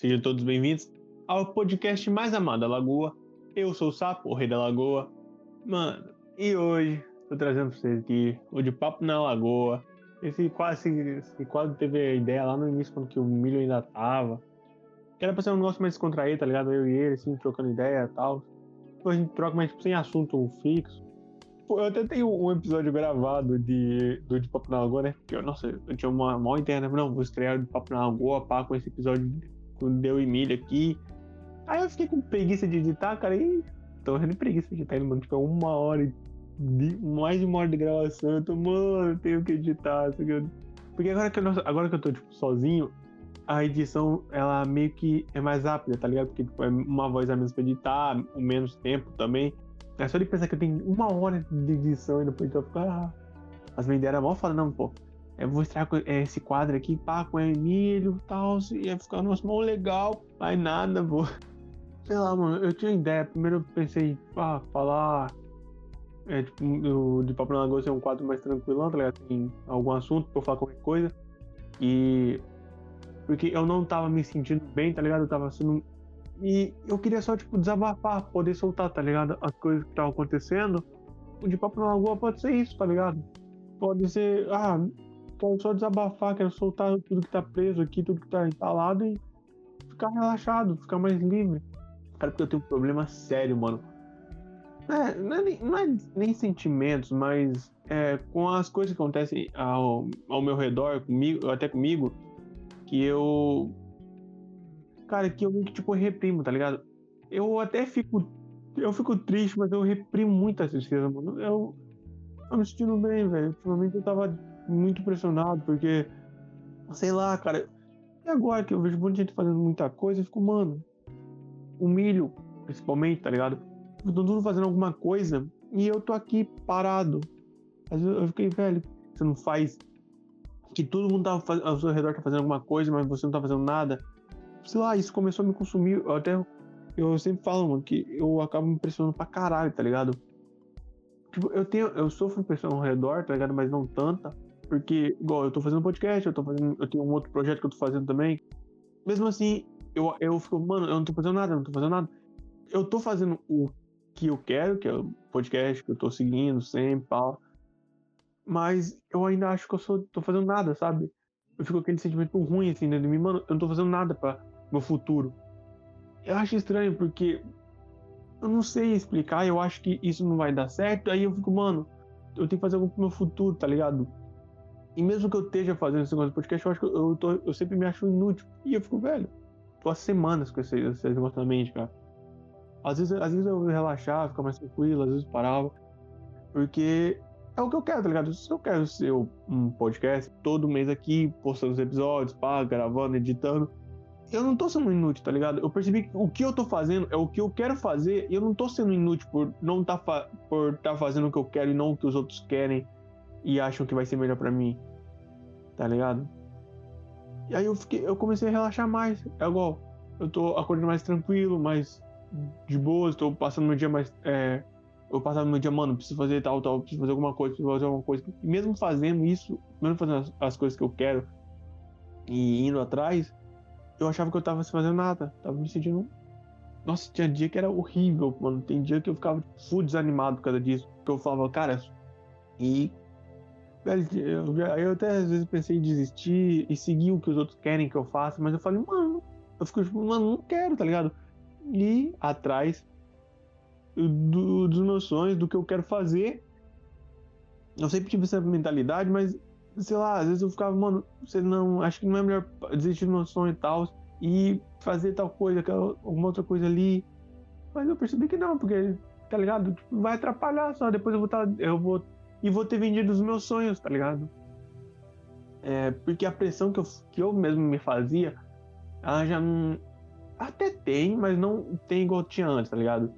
Sejam todos bem-vindos ao podcast mais amado da Lagoa. Eu sou o Sapo, o rei da Lagoa. Mano, e hoje tô trazendo pra vocês aqui o de Papo na Lagoa. Esse quase, esse quadro teve a ideia lá no início, quando que o milho ainda tava. Que era pra ser um negócio mais descontraído, tá ligado? Eu e ele, assim, trocando ideia e tal. Depois a gente troca, mas tipo, sem assunto fixo. Eu até tenho um episódio gravado de, do De Papo na Lagoa, né? Porque, nossa, eu tinha uma maior interna, não, vou estrear o De Papo na Lagoa, pá, com esse episódio Deu e Milho aqui. Aí eu fiquei com preguiça de editar, cara, e tô de preguiça de editar, mano, tipo, é uma hora, de, mais de uma hora de gravação, eu tô, mano, tenho que editar, porque agora que, eu, agora que eu tô, tipo, sozinho, a edição, ela meio que é mais rápida, tá ligado? Porque, tipo, é uma voz a menos pra editar, o menos tempo também. É só de pensar que eu tenho uma hora de edição e depois eu fico, ah. As minhas ideias eram mó falando, não, pô, eu vou estrear esse quadro aqui, pá, com o Emílio e tal, ia ficar negócio mó legal, mas nada, pô. Sei lá, mano, eu tinha ideia, primeiro eu pensei, ah, falar é, tipo, de Papo na Lagoa ser um quadro mais tranquilão, tá ligado? Tem algum assunto pra eu falar qualquer coisa. E. Porque eu não tava me sentindo bem, tá ligado? Eu tava sendo e eu queria só, tipo, desabafar, poder soltar, tá ligado? As coisas que estavam acontecendo. O de papo na lagoa pode ser isso, tá ligado? Pode ser, ah, quero só desabafar, quero soltar tudo que tá preso aqui, tudo que tá instalado e ficar relaxado, ficar mais livre. Cara, porque eu tenho um problema sério, mano. É, não, é, não é nem sentimentos, mas é, com as coisas que acontecem ao, ao meu redor, comigo, até comigo, que eu cara, que eu tipo reprimo, tá ligado? Eu até fico. Eu fico triste, mas eu reprimo muito a tristeza, mano. Eu tô me sentindo bem, velho. Ultimamente eu tava muito pressionado, porque. Sei lá, cara. E agora que eu vejo muita gente fazendo muita coisa, eu fico, mano. O milho, principalmente, tá ligado? Todo mundo fazendo alguma coisa e eu tô aqui parado. Às vezes eu fiquei, velho, você não faz. Que todo mundo tá ao seu redor tá fazendo alguma coisa, mas você não tá fazendo nada sei lá, isso começou a me consumir. Eu até. Eu sempre falo, mano, que eu acabo me pressionando pra caralho, tá ligado? Tipo, eu tenho. Eu sofro pressão ao redor, tá ligado? Mas não tanta. Porque, igual, eu tô fazendo podcast, eu tô fazendo. Eu tenho um outro projeto que eu tô fazendo também. Mesmo assim, eu, eu fico, mano, eu não tô fazendo nada, eu não tô fazendo nada. Eu tô fazendo o que eu quero, que é o podcast que eu tô seguindo sempre, pau. Mas eu ainda acho que eu sou, tô fazendo nada, sabe? Eu fico com aquele sentimento ruim assim dentro de mim, mano, eu não tô fazendo nada pra meu futuro. Eu acho estranho porque eu não sei explicar, eu acho que isso não vai dar certo, aí eu fico, mano, eu tenho que fazer algo pro meu futuro, tá ligado? E mesmo que eu esteja fazendo esse negócio de podcast, eu acho que eu, tô, eu sempre me acho inútil. E eu fico, velho, tô há semanas com esse, esse negócio na mente, cara. Às vezes, às vezes eu relaxar, ficar mais tranquilo, às vezes parava. Porque é o que eu quero, tá ligado? Se eu quero ser um podcast todo mês aqui, postando os episódios, pá, gravando, editando, eu não tô sendo inútil, tá ligado? Eu percebi que o que eu tô fazendo é o que eu quero fazer e eu não tô sendo inútil por não tá por tá fazendo o que eu quero e não o que os outros querem e acham que vai ser melhor para mim. Tá ligado? E aí eu fiquei, eu comecei a relaxar mais. É igual, eu tô acordando mais tranquilo, mais de boa, estou passando meu dia mais é, eu passava meu dia, mano, preciso fazer tal, tal, preciso fazer alguma coisa, preciso fazer alguma coisa. E mesmo fazendo isso, mesmo fazendo as, as coisas que eu quero e indo atrás, eu achava que eu tava fazendo nada. Tava me sentindo. Nossa, tinha dia que era horrível, mano. Tem dia que eu ficava full desanimado por causa disso. Que eu falava, cara, e. Eu, até às vezes pensei em desistir e seguir o que os outros querem que eu faça, mas eu falei, mano, eu fico tipo, mano, não quero, tá ligado? E atrás do, dos meus sonhos, do que eu quero fazer. Eu sempre tive essa mentalidade, mas sei lá, às vezes eu ficava, mano, você não, acho que não é melhor desistir do meu sonho e tal, e fazer tal coisa, alguma outra coisa ali. Mas eu percebi que não, porque, tá ligado? Tipo, vai atrapalhar só, depois eu vou estar, tá, eu vou, e vou ter vendido os meus sonhos, tá ligado? É, porque a pressão que eu, que eu mesmo me fazia, ela já não, até tem, mas não tem igual tinha antes, tá ligado?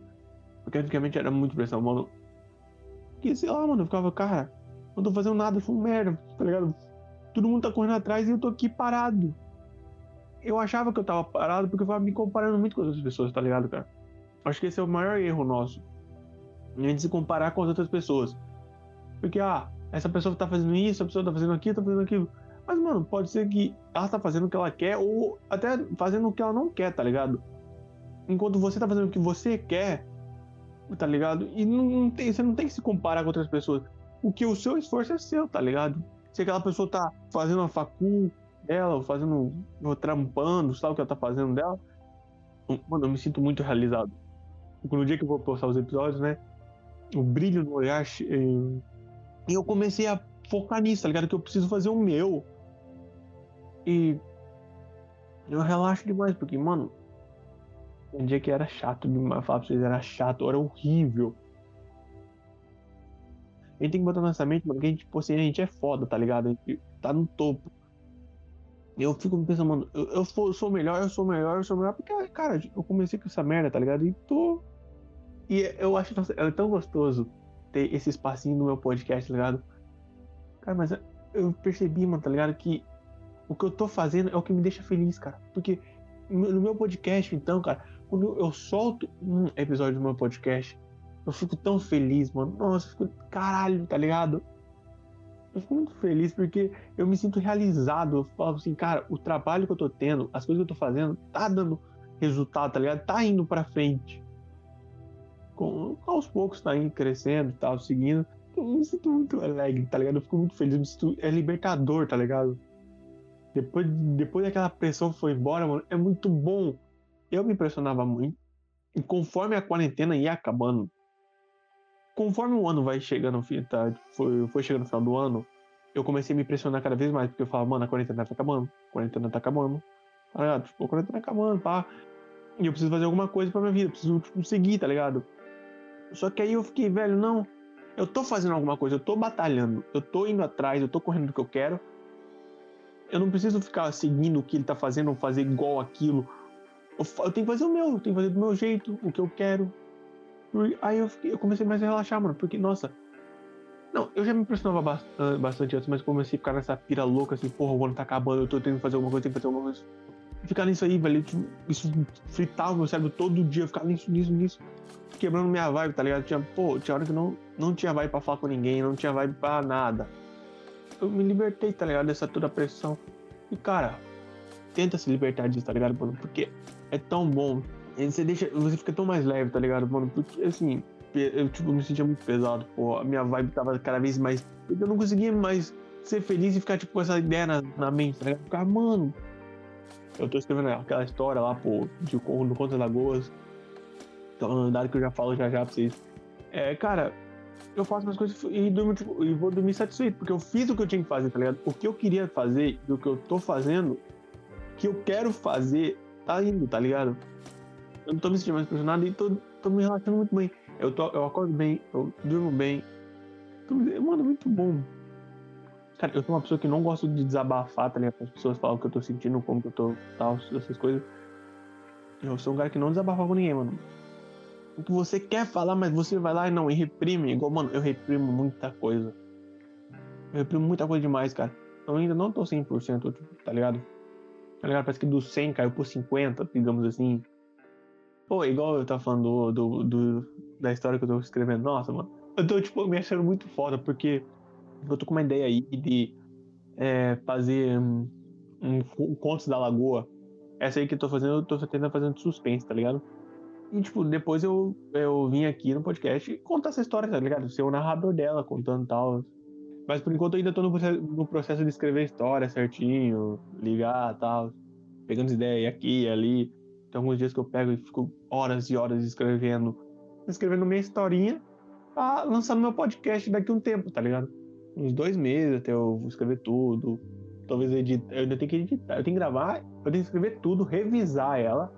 Porque antigamente era muito pressão, mano. Que sei lá, mano, eu ficava, cara, não tô fazendo nada, foi um merda, tá ligado? Todo mundo tá correndo atrás e eu tô aqui parado. Eu achava que eu tava parado porque eu tava me comparando muito com outras pessoas, tá ligado, cara? Acho que esse é o maior erro nosso. A gente se comparar com as outras pessoas. Porque, ah, essa pessoa tá fazendo isso, essa pessoa tá fazendo aquilo, tá fazendo aquilo. Mas, mano, pode ser que ela tá fazendo o que ela quer ou até fazendo o que ela não quer, tá ligado? Enquanto você tá fazendo o que você quer, tá ligado? E não, não tem, você não tem que se comparar com outras pessoas. O que o seu esforço é seu, tá ligado? Se aquela pessoa tá fazendo a facul dela, fazendo, trampando, sabe o que ela tá fazendo dela, mano, eu me sinto muito realizado. No dia que eu vou postar os episódios, né? O brilho no olhar. E eu comecei a focar nisso, tá ligado? Que eu preciso fazer o meu. E eu relaxo demais, porque, mano, um dia que era chato demais, falar pra vocês, era chato, era horrível. A gente tem que botar na nossa mente, mano, que a gente, tipo assim, a gente é foda, tá ligado? A gente tá no topo. Eu fico pensando, mano, eu, eu, sou melhor, eu sou melhor, eu sou melhor, porque, cara, eu comecei com essa merda, tá ligado? E tô. E eu acho nossa, é tão gostoso ter esse espacinho no meu podcast, tá ligado? Cara, mas eu percebi, mano, tá ligado? Que o que eu tô fazendo é o que me deixa feliz, cara. Porque no meu podcast, então, cara, quando eu solto um episódio do meu podcast, eu fico tão feliz, mano. Nossa, eu fico, caralho, tá ligado? Eu fico muito feliz porque eu me sinto realizado. Eu falo assim, cara, o trabalho que eu tô tendo, as coisas que eu tô fazendo, tá dando resultado, tá ligado? Tá indo pra frente. Com, aos poucos tá indo crescendo e tal, seguindo. Eu me sinto muito alegre, tá ligado? Eu fico muito feliz, me sinto, é libertador, tá ligado? Depois, depois daquela pressão foi embora, mano, é muito bom. Eu me impressionava muito. E conforme a quarentena ia acabando, conforme o ano vai chegando, tá, foi, foi chegando no final do ano, eu comecei a me impressionar cada vez mais, porque eu falava, mano, a quarentena tá acabando, a quarentena tá acabando. Ah, tipo, a quarentena tá acabando, pá. E eu preciso fazer alguma coisa pra minha vida, preciso tipo, seguir, tá ligado? Só que aí eu fiquei, velho, não, eu tô fazendo alguma coisa, eu tô batalhando, eu tô indo atrás, eu tô correndo do que eu quero. Eu não preciso ficar seguindo o que ele tá fazendo ou fazer igual aquilo. Eu, eu tenho que fazer o meu, eu tenho que fazer do meu jeito, o que eu quero. Aí eu, fiquei, eu comecei mais a relaxar, mano, porque, nossa. Não, eu já me impressionava ah, bastante antes, mas comecei a ficar nessa pira louca, assim, porra, o ano tá acabando, eu tô tendo que fazer alguma coisa, tenho que fazer alguma coisa. Ficar nisso aí, velho, isso fritava meu cérebro todo dia, ficava nisso, nisso, nisso quebrando minha vibe, tá ligado? Tinha, pô, tinha hora que não, não tinha vibe pra falar com ninguém, não tinha vibe pra nada. Eu me libertei, tá ligado? Dessa toda pressão. E, cara, tenta se libertar disso, tá ligado, mano? Porque é tão bom. E você deixa. Você fica tão mais leve, tá ligado, mano? Porque, assim, eu, tipo, me sentia muito pesado, pô. A minha vibe tava cada vez mais. Eu não conseguia mais ser feliz e ficar, tipo, com essa ideia na, na mente, tá ligado? Ficar, mano. Eu tô escrevendo aquela história lá, pô, de Corro no Conto das Lagoas então, dado que eu já falo já já pra vocês. É, cara, eu faço minhas coisas e, durmo, tipo, e vou dormir satisfeito, porque eu fiz o que eu tinha que fazer, tá ligado? O que eu queria fazer e o que eu tô fazendo, que eu quero fazer, tá indo, tá ligado? Eu não tô me sentindo mais pressionado e tô, tô me relaxando muito bem. Eu, tô, eu acordo bem, eu durmo bem. Tô, mano, muito bom. Cara, eu sou uma pessoa que não gosto de desabafar, tá ligado? As pessoas falam o que eu tô sentindo, como que eu tô, tal, essas coisas. Eu sou um cara que não desabafa com ninguém, mano o que você quer falar, mas você vai lá e não, e reprime. Igual, mano, eu reprimo muita coisa. Eu reprimo muita coisa demais, cara. Eu ainda não tô 100%, tá ligado? Tá ligado? Parece que do 100 caiu por 50, digamos assim. Pô, igual eu tava falando do, do, do, da história que eu tô escrevendo. Nossa, mano. Eu tô, tipo, me achando muito foda, porque eu tô com uma ideia aí de é, fazer um, um, da Lagoa. Essa aí que eu tô fazendo, eu tô tentando fazer suspense, tá ligado? E, tipo, depois eu, eu vim aqui no podcast e contar essa história, tá ligado? Ser o narrador dela, contando tal. Mas por enquanto eu ainda tô no no processo de escrever a história certinho, ligar tal. Pegando as ideias aqui e ali. Tem alguns dias que eu pego e fico horas e horas escrevendo. Escrevendo minha historinha pra lançar no meu podcast daqui a um tempo, tá ligado? Uns dois meses até eu escrever tudo. Talvez editar. Eu ainda tenho que editar. Eu tenho que gravar, eu tenho que escrever tudo, revisar ela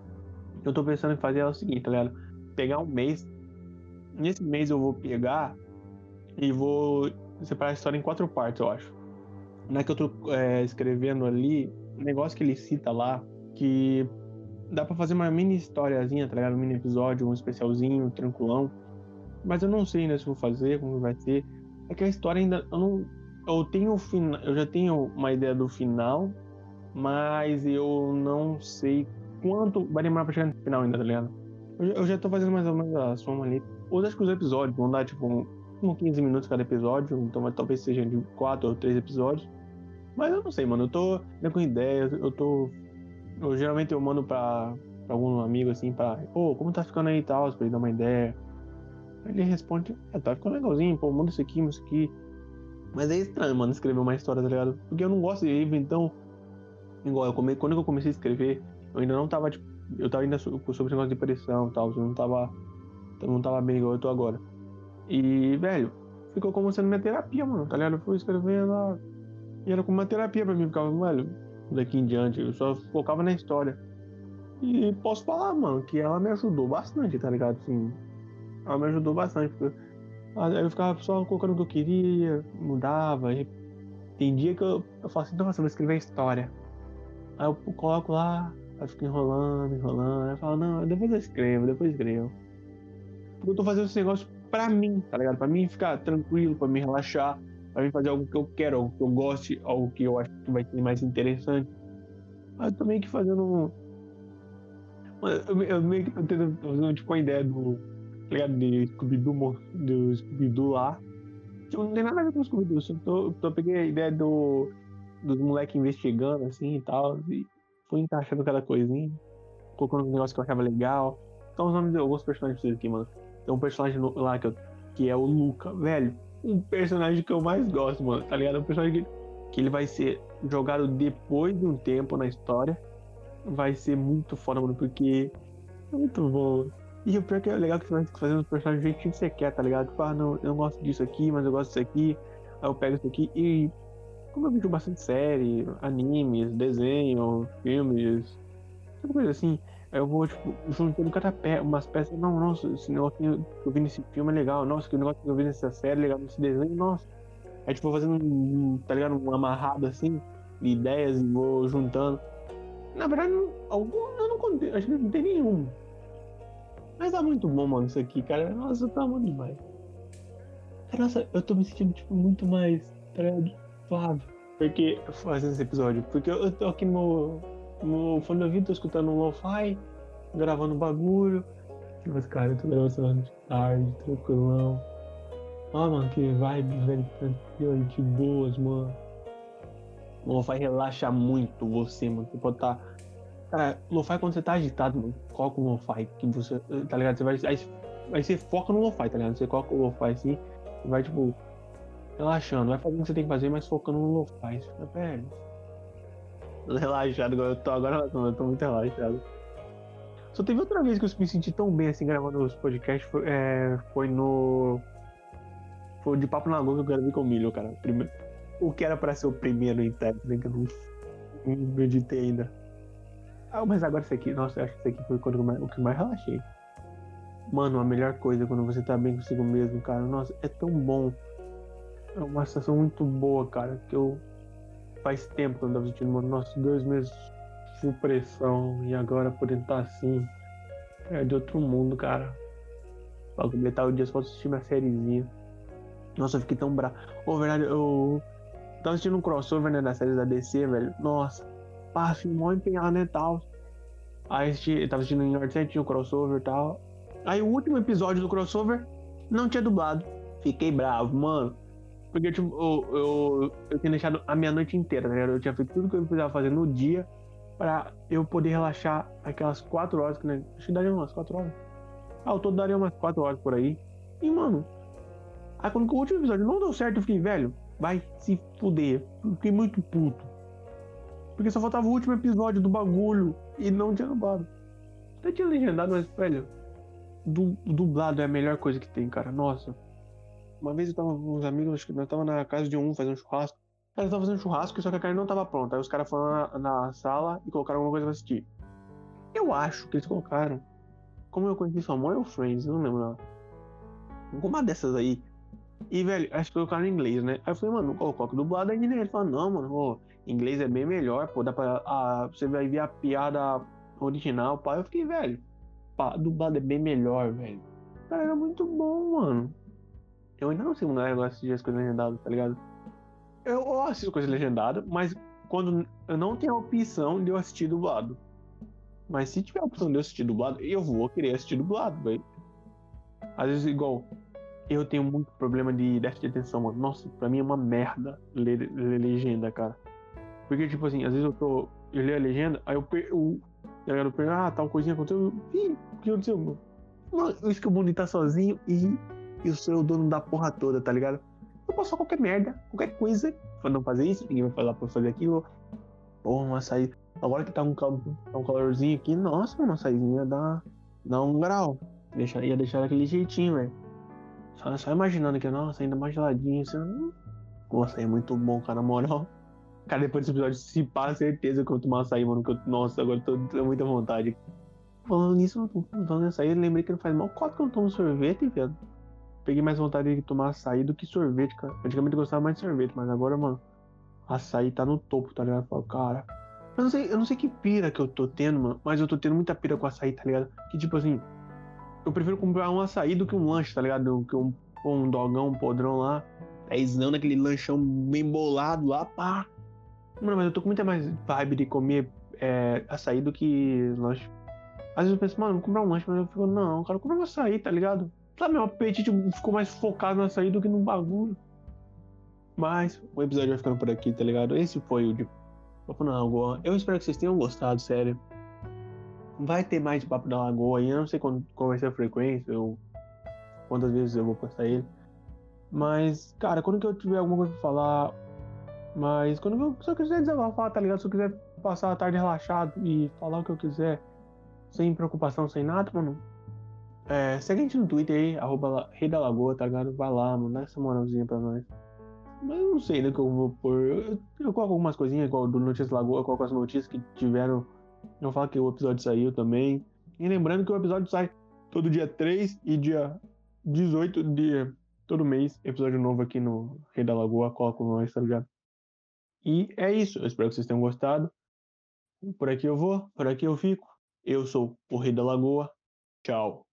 eu tô pensando em fazer é o seguinte, tá ligado? Pegar um mês. Nesse mês eu vou pegar e vou separar a história em quatro partes, eu acho. Na que eu tô é, escrevendo ali, um negócio que ele cita lá, que dá para fazer uma mini historiazinha, tá ligado? Um mini episódio, um especialzinho, tranquilão. Mas eu não sei ainda se vou fazer, como vai ser. É que a história ainda. Eu não. Eu tenho. Eu já tenho uma ideia do final, mas eu não sei quanto vai demorar pra chegar no final ainda, tá ligado? Eu, eu já tô fazendo mais ou menos a soma ali. Ou acho que os episódios vão dar, tipo, um, um 15 minutos cada episódio, então talvez seja de 4 ou 3 episódios. Mas eu não sei, mano. Eu tô né, com ideias, eu tô. Eu geralmente eu mando pra, pra algum amigo assim, pra. Ô, oh, como tá ficando aí e tal, pra ele dar uma ideia. Ele responde, é, tá ficando legalzinho, pô, manda isso aqui, manda isso aqui. Mas é estranho, mano, escrever uma história, tá ligado? Porque eu não gosto de livro, então. Igual, eu come... quando eu comecei a escrever, eu ainda não tava, tipo. Eu tava ainda sobre esse negócio de depressão e tal, eu não tava. Eu não tava bem igual eu tô agora. E, velho, ficou como sendo minha terapia, mano, tá ligado? Eu fui escrevendo lá. E era como uma terapia pra mim, ficava, velho, daqui em diante, eu só focava na história. E posso falar, mano, que ela me ajudou bastante, tá ligado? Assim, ela me ajudou bastante, porque eu ficava só colocando o que eu queria, mudava. E tem dia que eu, eu falo assim, nossa, vou escrever história. Aí eu coloco lá, aí fico enrolando, enrolando. Aí eu falo, não, depois eu escrevo, depois eu escrevo. Porque eu tô fazendo esse negócio pra mim, tá ligado? Pra mim ficar tranquilo, pra me relaxar, pra mim fazer algo que eu quero, algo que eu goste, algo que eu acho que vai ser mais interessante. Mas eu tô meio que fazendo. Eu, eu meio que tô tendo fazendo tipo uma ideia do. Ligado? De Scooby-Doo, do Scooby-Doo lá. Tipo, não tem nada a ver com Scooby-Doo, só tô, tô peguei a ideia do. Dos moleques investigando assim e tal. E fui encaixando cada coisinha. Colocando um negócio que eu achava legal. Então os nomes de alguns personagens aqui, mano. Tem um personagem lá que, eu, que é o Luca, velho. Um personagem que eu mais gosto, mano, tá ligado? Um personagem que, que ele vai ser jogado depois de um tempo na história. Vai ser muito foda, mano, porque é muito bom. E o pior que é legal que você vai fazendo os personagens do jeitinho que você quer, tá ligado? Tipo, ah, não, eu não gosto disso aqui, mas eu gosto disso aqui. Aí eu pego isso aqui e. Como eu vejo bastante série, animes, desenho, filmes, coisa assim, eu vou, tipo, juntando cada pé, umas peças. Não, nossa, esse negócio que eu vi nesse filme é legal. Nossa, que negócio que eu vi nessa série é legal, nesse desenho, nossa. Aí, tipo, fazendo um, tá ligado? Um amarrado assim, de ideias e vou juntando. Na verdade, algum eu não contei, acho que não tem nenhum. Mas tá muito bom, mano, isso aqui, cara. Nossa, tá muito demais. Nossa, eu tô me sentindo, tipo, muito mais, tá ligado? Suave. Porque, fazendo esse episódio, porque eu tô aqui no, no fone de ouvido, tô escutando um lo-fi, gravando bagulho. Mas, cara, eu tô gravando de tarde, tranquilão. Ah, mano, que vibe, velho, tranquilo, de boas, mano. O lo-fi relaxa muito você, mano. Você pode estar. Tá... Cara, lo-fi quando você tá agitado, mano, coloca um lo-fi que você. Tá ligado? Você vai. Aí, aí você foca no lo-fi, tá ligado? Você coloca o lo-fi assim, vai, tipo, relaxando, vai fazendo o que você tem que fazer, mas focando no lo-fi. Você fica, velho relaxado, eu tô agora eu tô muito relaxado. Só teve outra vez que eu me senti tão bem assim gravando os podcasts, foi, é, foi no. Foi de Papo na Lua que eu gravei com o Milho, cara. Primeiro, o que era pra ser o primeiro em técnica, que eu não, não editei ainda. Ah, mas agora isso aqui, nossa, eu acho que isso aqui foi quando eu mais, o que mais relaxei. Mano, a melhor coisa quando você tá bem consigo mesmo, cara. Nossa, é tão bom. É uma sensação muito boa, cara, que eu faz tempo que eu andava sentindo, mano, nossa, dois meses de pressão e agora poder estar assim é de outro mundo, cara. Pra completar o dia só assistir minha sériezinha. Nossa, eu fiquei tão bravo. Ô, verdade, eu tava assistindo um crossover, né, da série da DC, velho. Nossa, pá, fui mó empenhado, né, tal. Aí assisti, tava assistindo em Norte tinha o crossover e tal. Aí o último episódio do crossover não tinha dublado. Fiquei bravo, mano. Porque, tipo, eu, eu, eu tinha deixado a minha noite inteira, né? Eu tinha feito tudo que eu precisava fazer no dia pra eu poder relaxar aquelas quatro horas, que, né? Acho que daria umas quatro horas. Ah, eu todo daria umas quatro horas por aí. E, mano, aí quando o último episódio não deu certo, eu fiquei, velho, vai se fuder. Fiquei muito puto. Porque só faltava o último episódio do bagulho e não tinha dublado. Até tinha legendado, mas, velho, du dublado é a melhor coisa que tem, cara. Nossa. Uma vez eu tava com uns amigos, acho que nós tava na casa de um fazendo churrasco. Eles estavam fazendo churrasco, só que a carne não tava pronta. Aí os caras foram na, na, sala e colocaram alguma coisa pra assistir. Eu acho que eles colocaram. Como eu conheci sua mãe ou Friends, não lembro. Alguma dessas aí. E, velho, acho que colocaram em inglês, né? Aí eu falei, mano, coloca dublado aí, né? Ele falou, não, mano, ô, inglês é bem melhor, pô, dá pra. A, você vai ver a piada original, pá. Eu fiquei, velho, pá, dublado é bem melhor, velho. Cara, era muito bom, mano. Eu ainda não sei como eu gosto de as coisas legendadas, tá ligado? Eu assisto coisas legendadas, mas quando eu não tenho a opção de eu assistir dublado. Mas se tiver a opção de eu assistir dublado, eu vou querer assistir dublado, velho. Às vezes, igual, eu tenho muito problema de déficit de atenção, mano. Nossa, pra mim é uma merda ler, ler legenda, cara. Porque, tipo assim, às vezes eu tô. Eu leio a legenda, aí eu perco. Tá eu perco, ah, tal coisinha aconteceu. Ih, o que aconteceu, mano? Isso que o mundo tá sozinho e eu sou o dono da porra toda, tá ligado? Eu posso fazer qualquer merda, qualquer coisa, pra não fazer isso, ninguém vai falar pra fazer aquilo. Porra, uma açaí. Agora que tá um, tá um calorzinho aqui, nossa, uma açaizinha dá, dá um grau. Ia deixar daquele jeitinho, velho. Só, só, imaginando que, nossa, ainda mais geladinho, assim. Nossa, é muito bom, cara, na moral. Cara, depois desse episódio, se pá, certeza que eu vou tomar açaí, mano. Que eu, nossa, agora eu tô com muita vontade. Falando nisso, falando nisso aí, lembrei que não faz mal quatro que eu não tomo sorvete, viado. Peguei mais vontade de tomar açaí do que sorvete, cara. Antigamente eu gostava mais de sorvete, mas agora, mano, açaí tá no topo, tá ligado? Eu falo, cara. Eu não, sei, eu não sei que pira que eu tô tendo, mano, mas eu tô tendo muita pira com açaí, tá ligado? Que tipo assim, eu prefiro comprar um açaí do que um lanche, tá ligado? Do que um, um dogão, um podrão lá. Dezão naquele lanchão bem bolado lá, pá. Mano, mas eu tô com muita mais vibe de comer é, açaí do que lanche. Às vezes eu penso, mano, vou comprar um lanche, mas eu fico, não, cara, comprar um açaí, tá ligado? Sabe, meu apetite ficou mais focado na açaí do que no bagulho. Mas o episódio vai ficando por aqui, tá ligado? Esse foi o de. Eu espero que vocês tenham gostado, sério. Vai ter mais Papo na Lagoa aí. Eu não sei quando, qual vai ser a frequência ou quantas vezes eu vou postar ele. Mas, cara, quando que eu tiver alguma coisa pra falar. Mas quando eu, eu quiser desabafar, tá ligado? Se eu quiser passar a tarde relaxado e falar o que eu quiser, sem preocupação, sem nada, mano. É, segue a gente no Twitter aí, arroba Rei da Lagoa, tá ligado? Vai lá, mano, dá essa moralzinha pra nós. Mas eu não sei né, que eu vou pôr. Eu, eu coloco algumas coisinhas, igual do Notícias Lagoa, eu coloco as notícias que tiveram. Eu falo que o episódio saiu também. E lembrando que o episódio sai todo dia 3 e dia 18 de todo mês. Episódio novo aqui no Rei da Lagoa, coloco nós, tá ligado? E é isso. Eu espero que vocês tenham gostado. Por aqui eu vou, por aqui eu fico. Eu sou o Rei da Lagoa. Tchau.